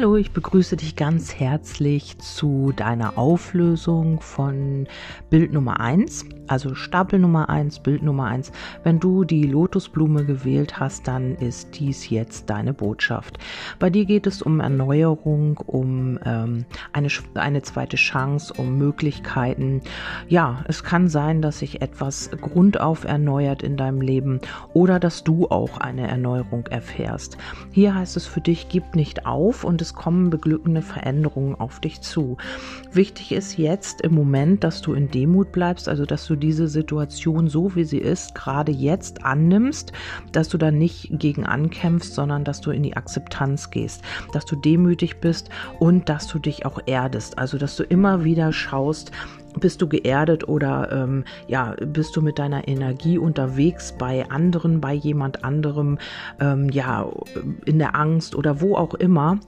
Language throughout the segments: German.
Hallo, ich begrüße dich ganz herzlich zu deiner Auflösung von Bild Nummer 1, also Stapel Nummer 1, Bild Nummer 1. Wenn du die Lotusblume gewählt hast, dann ist dies jetzt deine Botschaft. Bei dir geht es um Erneuerung, um ähm, eine, eine zweite Chance, um Möglichkeiten. Ja, es kann sein, dass sich etwas grundauf erneuert in deinem Leben oder dass du auch eine Erneuerung erfährst. Hier heißt es für dich, gib nicht auf und es kommen beglückende Veränderungen auf dich zu. Wichtig ist jetzt im Moment, dass du in Demut bleibst, also dass du diese Situation so wie sie ist, gerade jetzt annimmst, dass du da nicht gegen ankämpfst, sondern dass du in die Akzeptanz gehst, dass du demütig bist und dass du dich auch erdest, also dass du immer wieder schaust, bist du geerdet oder ähm, ja, bist du mit deiner Energie unterwegs bei anderen, bei jemand anderem, ähm, ja, in der Angst oder wo auch immer.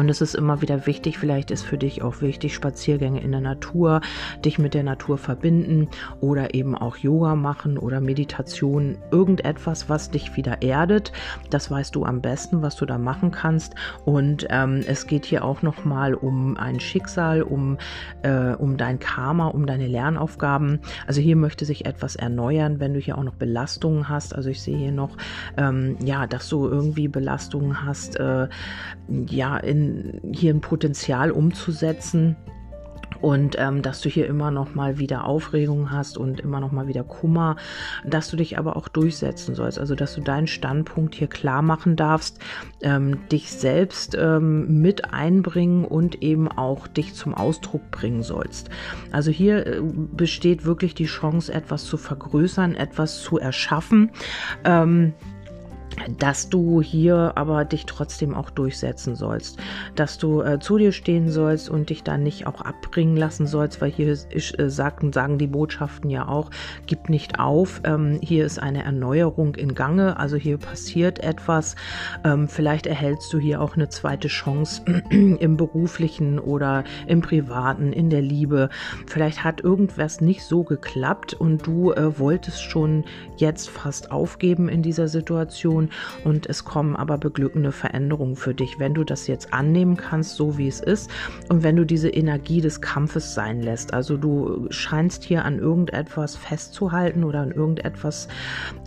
Und es ist immer wieder wichtig, vielleicht ist für dich auch wichtig, Spaziergänge in der Natur, dich mit der Natur verbinden oder eben auch Yoga machen oder Meditation, irgendetwas, was dich wieder erdet. Das weißt du am besten, was du da machen kannst. Und ähm, es geht hier auch nochmal um ein Schicksal, um, äh, um dein Karma, um deine Lernaufgaben. Also hier möchte sich etwas erneuern, wenn du hier auch noch Belastungen hast. Also ich sehe hier noch, ähm, ja, dass du irgendwie Belastungen hast, äh, ja, in hier ein Potenzial umzusetzen und ähm, dass du hier immer noch mal wieder Aufregung hast und immer noch mal wieder Kummer, dass du dich aber auch durchsetzen sollst, also dass du deinen Standpunkt hier klar machen darfst, ähm, dich selbst ähm, mit einbringen und eben auch dich zum Ausdruck bringen sollst. Also hier äh, besteht wirklich die Chance, etwas zu vergrößern, etwas zu erschaffen. Ähm, dass du hier aber dich trotzdem auch durchsetzen sollst, dass du äh, zu dir stehen sollst und dich dann nicht auch abbringen lassen sollst, weil hier ist, äh, sagen, sagen die Botschaften ja auch, gib nicht auf, ähm, hier ist eine Erneuerung in Gange, also hier passiert etwas, ähm, vielleicht erhältst du hier auch eine zweite Chance im beruflichen oder im privaten, in der Liebe, vielleicht hat irgendwas nicht so geklappt und du äh, wolltest schon jetzt fast aufgeben in dieser Situation und es kommen aber beglückende Veränderungen für dich, wenn du das jetzt annehmen kannst, so wie es ist und wenn du diese Energie des Kampfes sein lässt. Also du scheinst hier an irgendetwas festzuhalten oder an irgendetwas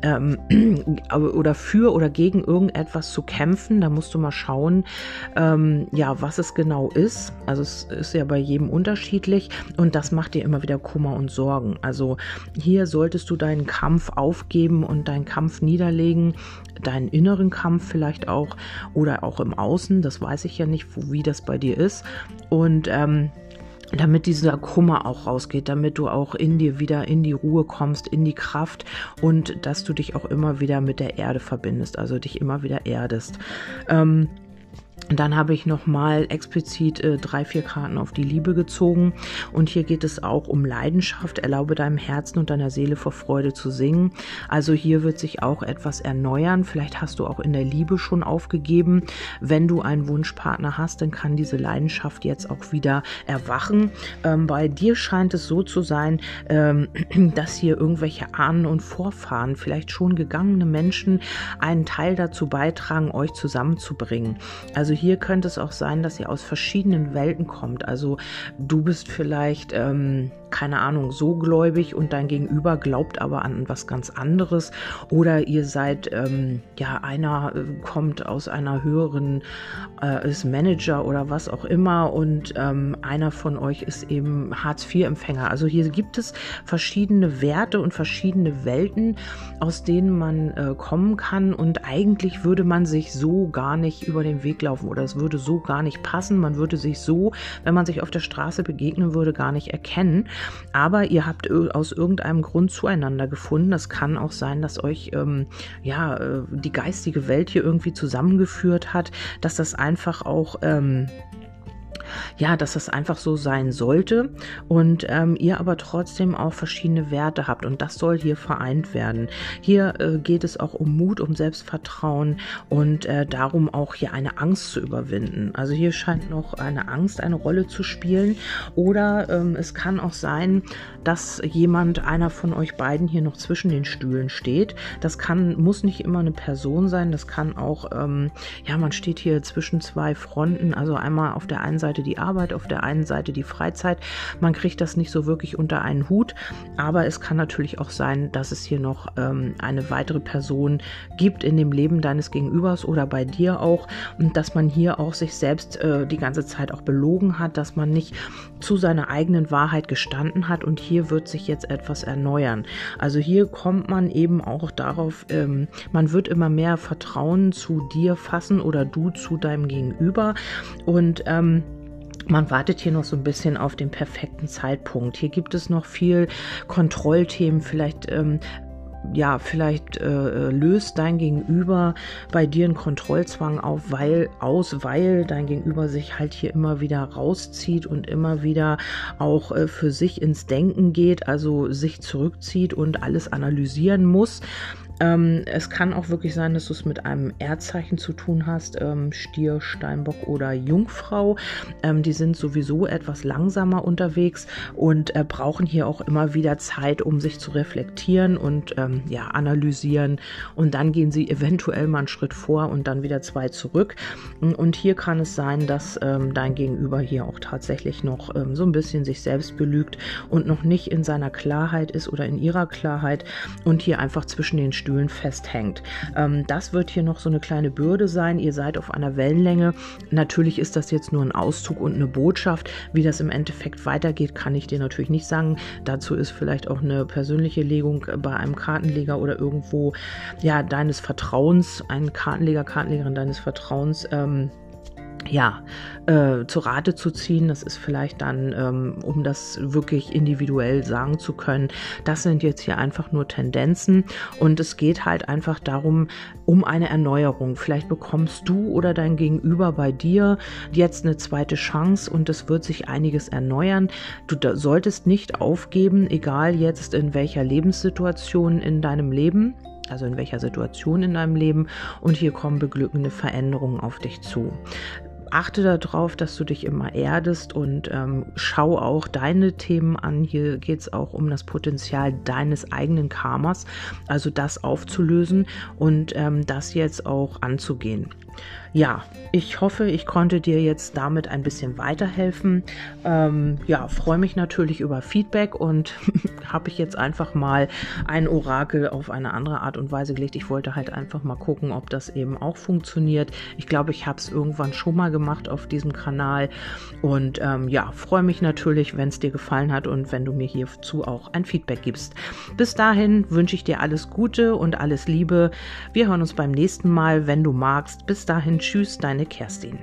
ähm, oder für oder gegen irgendetwas zu kämpfen. Da musst du mal schauen, ähm, ja, was es genau ist. Also es ist ja bei jedem unterschiedlich und das macht dir immer wieder Kummer und Sorgen. Also hier solltest du deinen Kampf aufgeben und deinen Kampf niederlegen, deinen inneren Kampf vielleicht auch oder auch im Außen, das weiß ich ja nicht, wie das bei dir ist. Und ähm, damit dieser Kummer auch rausgeht, damit du auch in dir wieder in die Ruhe kommst, in die Kraft und dass du dich auch immer wieder mit der Erde verbindest, also dich immer wieder erdest. Ähm, dann habe ich nochmal explizit äh, drei, vier Karten auf die Liebe gezogen. Und hier geht es auch um Leidenschaft. Erlaube deinem Herzen und deiner Seele vor Freude zu singen. Also hier wird sich auch etwas erneuern. Vielleicht hast du auch in der Liebe schon aufgegeben. Wenn du einen Wunschpartner hast, dann kann diese Leidenschaft jetzt auch wieder erwachen. Ähm, bei dir scheint es so zu sein, ähm, dass hier irgendwelche Ahnen und Vorfahren, vielleicht schon gegangene Menschen, einen Teil dazu beitragen, euch zusammenzubringen. Also also hier könnte es auch sein, dass ihr aus verschiedenen Welten kommt. Also du bist vielleicht ähm, keine Ahnung, so gläubig und dein Gegenüber glaubt aber an was ganz anderes. Oder ihr seid, ähm, ja, einer äh, kommt aus einer höheren, äh, ist Manager oder was auch immer und ähm, einer von euch ist eben Hartz-IV-Empfänger. Also hier gibt es verschiedene Werte und verschiedene Welten, aus denen man äh, kommen kann und eigentlich würde man sich so gar nicht über den Weg laufen oder es würde so gar nicht passen. Man würde sich so, wenn man sich auf der Straße begegnen würde, gar nicht erkennen. Aber ihr habt aus irgendeinem Grund zueinander gefunden. Das kann auch sein, dass euch ähm, ja äh, die geistige Welt hier irgendwie zusammengeführt hat, dass das einfach auch ähm, ja, dass das einfach so sein sollte und ähm, ihr aber trotzdem auch verschiedene Werte habt und das soll hier vereint werden. Hier äh, geht es auch um Mut, um Selbstvertrauen und äh, darum auch hier eine Angst zu überwinden. Also hier scheint noch eine Angst eine Rolle zu spielen oder ähm, es kann auch sein, dass jemand, einer von euch beiden hier noch zwischen den Stühlen steht. Das kann, muss nicht immer eine Person sein, das kann auch, ähm, ja, man steht hier zwischen zwei Fronten, also einmal auf der einen Seite die Arbeit, auf der einen Seite die Freizeit. Man kriegt das nicht so wirklich unter einen Hut, aber es kann natürlich auch sein, dass es hier noch ähm, eine weitere Person gibt in dem Leben deines Gegenübers oder bei dir auch und dass man hier auch sich selbst äh, die ganze Zeit auch belogen hat, dass man nicht zu seiner eigenen Wahrheit gestanden hat und hier wird sich jetzt etwas erneuern. Also hier kommt man eben auch darauf, ähm, man wird immer mehr Vertrauen zu dir fassen oder du zu deinem Gegenüber und ähm, man wartet hier noch so ein bisschen auf den perfekten Zeitpunkt. Hier gibt es noch viel Kontrollthemen, vielleicht ähm, ja, vielleicht äh, löst dein Gegenüber bei dir einen Kontrollzwang auf, weil, aus, weil dein Gegenüber sich halt hier immer wieder rauszieht und immer wieder auch äh, für sich ins Denken geht, also sich zurückzieht und alles analysieren muss. Ähm, es kann auch wirklich sein, dass du es mit einem Erdzeichen zu tun hast, ähm, Stier, Steinbock oder Jungfrau. Ähm, die sind sowieso etwas langsamer unterwegs und äh, brauchen hier auch immer wieder Zeit, um sich zu reflektieren und ähm, ja, analysieren. Und dann gehen sie eventuell mal einen Schritt vor und dann wieder zwei zurück. Und hier kann es sein, dass ähm, dein Gegenüber hier auch tatsächlich noch ähm, so ein bisschen sich selbst belügt und noch nicht in seiner Klarheit ist oder in ihrer Klarheit und hier einfach zwischen den Stühlen festhängt. Ähm, das wird hier noch so eine kleine Bürde sein. Ihr seid auf einer Wellenlänge. Natürlich ist das jetzt nur ein Auszug und eine Botschaft. Wie das im Endeffekt weitergeht, kann ich dir natürlich nicht sagen. Dazu ist vielleicht auch eine persönliche Legung bei einem Kartenleger oder irgendwo ja deines Vertrauens, ein Kartenleger, Kartenlegerin deines Vertrauens. Ähm, ja, äh, zu Rate zu ziehen. Das ist vielleicht dann, ähm, um das wirklich individuell sagen zu können. Das sind jetzt hier einfach nur Tendenzen und es geht halt einfach darum, um eine Erneuerung. Vielleicht bekommst du oder dein Gegenüber bei dir jetzt eine zweite Chance und es wird sich einiges erneuern. Du solltest nicht aufgeben, egal jetzt in welcher Lebenssituation in deinem Leben also in welcher Situation in deinem Leben und hier kommen beglückende Veränderungen auf dich zu achte darauf, dass du dich immer erdest und ähm, schau auch deine Themen an. Hier geht es auch um das Potenzial deines eigenen Karmas, also das aufzulösen und ähm, das jetzt auch anzugehen. Ja, ich hoffe, ich konnte dir jetzt damit ein bisschen weiterhelfen. Ähm, ja, freue mich natürlich über Feedback und habe ich jetzt einfach mal ein Orakel auf eine andere Art und Weise gelegt. Ich wollte halt einfach mal gucken, ob das eben auch funktioniert. Ich glaube, ich habe es irgendwann schon mal gemacht auf diesem Kanal und ähm, ja, freue mich natürlich, wenn es dir gefallen hat und wenn du mir hierzu auch ein Feedback gibst. Bis dahin wünsche ich dir alles Gute und alles Liebe. Wir hören uns beim nächsten Mal, wenn du magst. Bis dahin, tschüss, deine Kerstin.